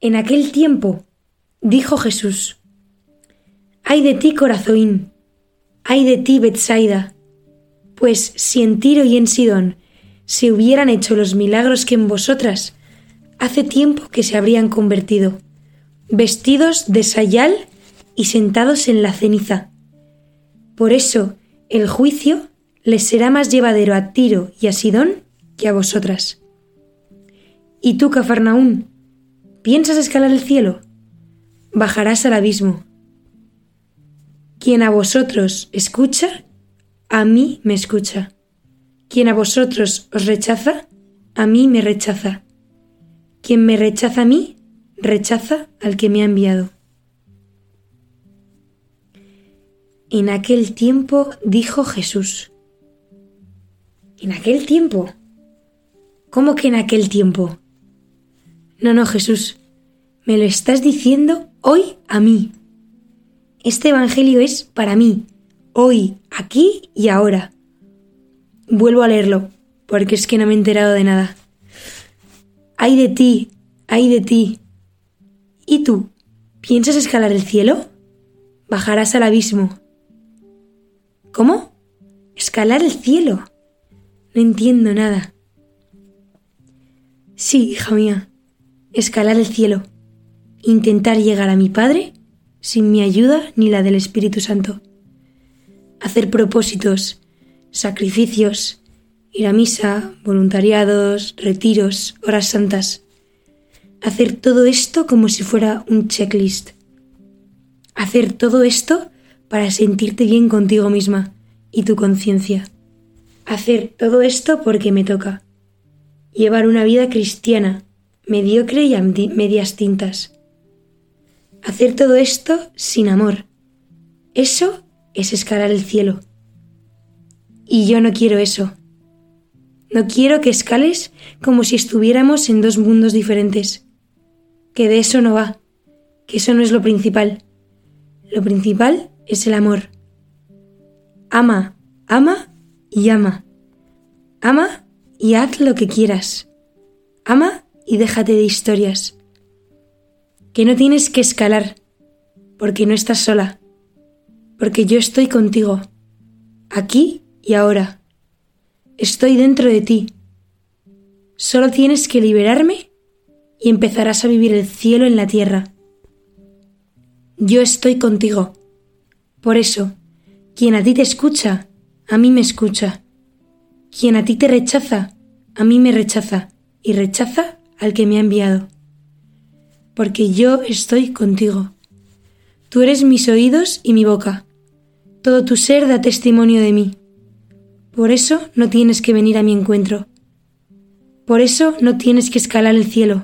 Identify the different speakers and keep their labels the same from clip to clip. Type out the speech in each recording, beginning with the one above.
Speaker 1: en aquel tiempo, dijo Jesús, Ay de ti, Corazoín, ay de ti, Betsaida, pues si en Tiro y en Sidón se hubieran hecho los milagros que en vosotras, hace tiempo que se habrían convertido, vestidos de sayal y sentados en la ceniza. Por eso el juicio les será más llevadero a Tiro y a Sidón que a vosotras. ¿Y tú, Cafarnaún? ¿Piensas escalar el cielo? Bajarás al abismo. Quien a vosotros escucha, a mí me escucha. Quien a vosotros os rechaza, a mí me rechaza. Quien me rechaza a mí, rechaza al que me ha enviado. En aquel tiempo dijo Jesús. ¿En aquel tiempo? ¿Cómo que en aquel tiempo? No, no, Jesús, me lo estás diciendo hoy a mí. Este Evangelio es para mí, hoy, aquí y ahora. Vuelvo a leerlo, porque es que no me he enterado de nada. Ay de ti, ay de ti. ¿Y tú? ¿Piensas escalar el cielo? Bajarás al abismo. ¿Cómo? ¿Escalar el cielo? No entiendo nada. Sí, hija mía, escalar el cielo, intentar llegar a mi Padre sin mi ayuda ni la del Espíritu Santo, hacer propósitos, sacrificios, ir a misa, voluntariados, retiros, horas santas, hacer todo esto como si fuera un checklist, hacer todo esto para sentirte bien contigo misma y tu conciencia, hacer todo esto porque me toca, llevar una vida cristiana, mediocre y a medias tintas. Hacer todo esto sin amor. Eso es escalar el cielo. Y yo no quiero eso. No quiero que escales como si estuviéramos en dos mundos diferentes. Que de eso no va, que eso no es lo principal. Lo principal es el amor. Ama, ama y ama. Ama y haz lo que quieras. Ama y déjate de historias. Que no tienes que escalar, porque no estás sola, porque yo estoy contigo, aquí y ahora. Estoy dentro de ti. Solo tienes que liberarme y empezarás a vivir el cielo en la tierra. Yo estoy contigo. Por eso, quien a ti te escucha, a mí me escucha. Quien a ti te rechaza, a mí me rechaza y rechaza al que me ha enviado. Porque yo estoy contigo. Tú eres mis oídos y mi boca. Todo tu ser da testimonio de mí. Por eso no tienes que venir a mi encuentro. Por eso no tienes que escalar el cielo.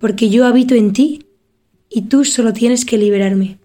Speaker 1: Porque yo habito en ti y tú solo tienes que liberarme.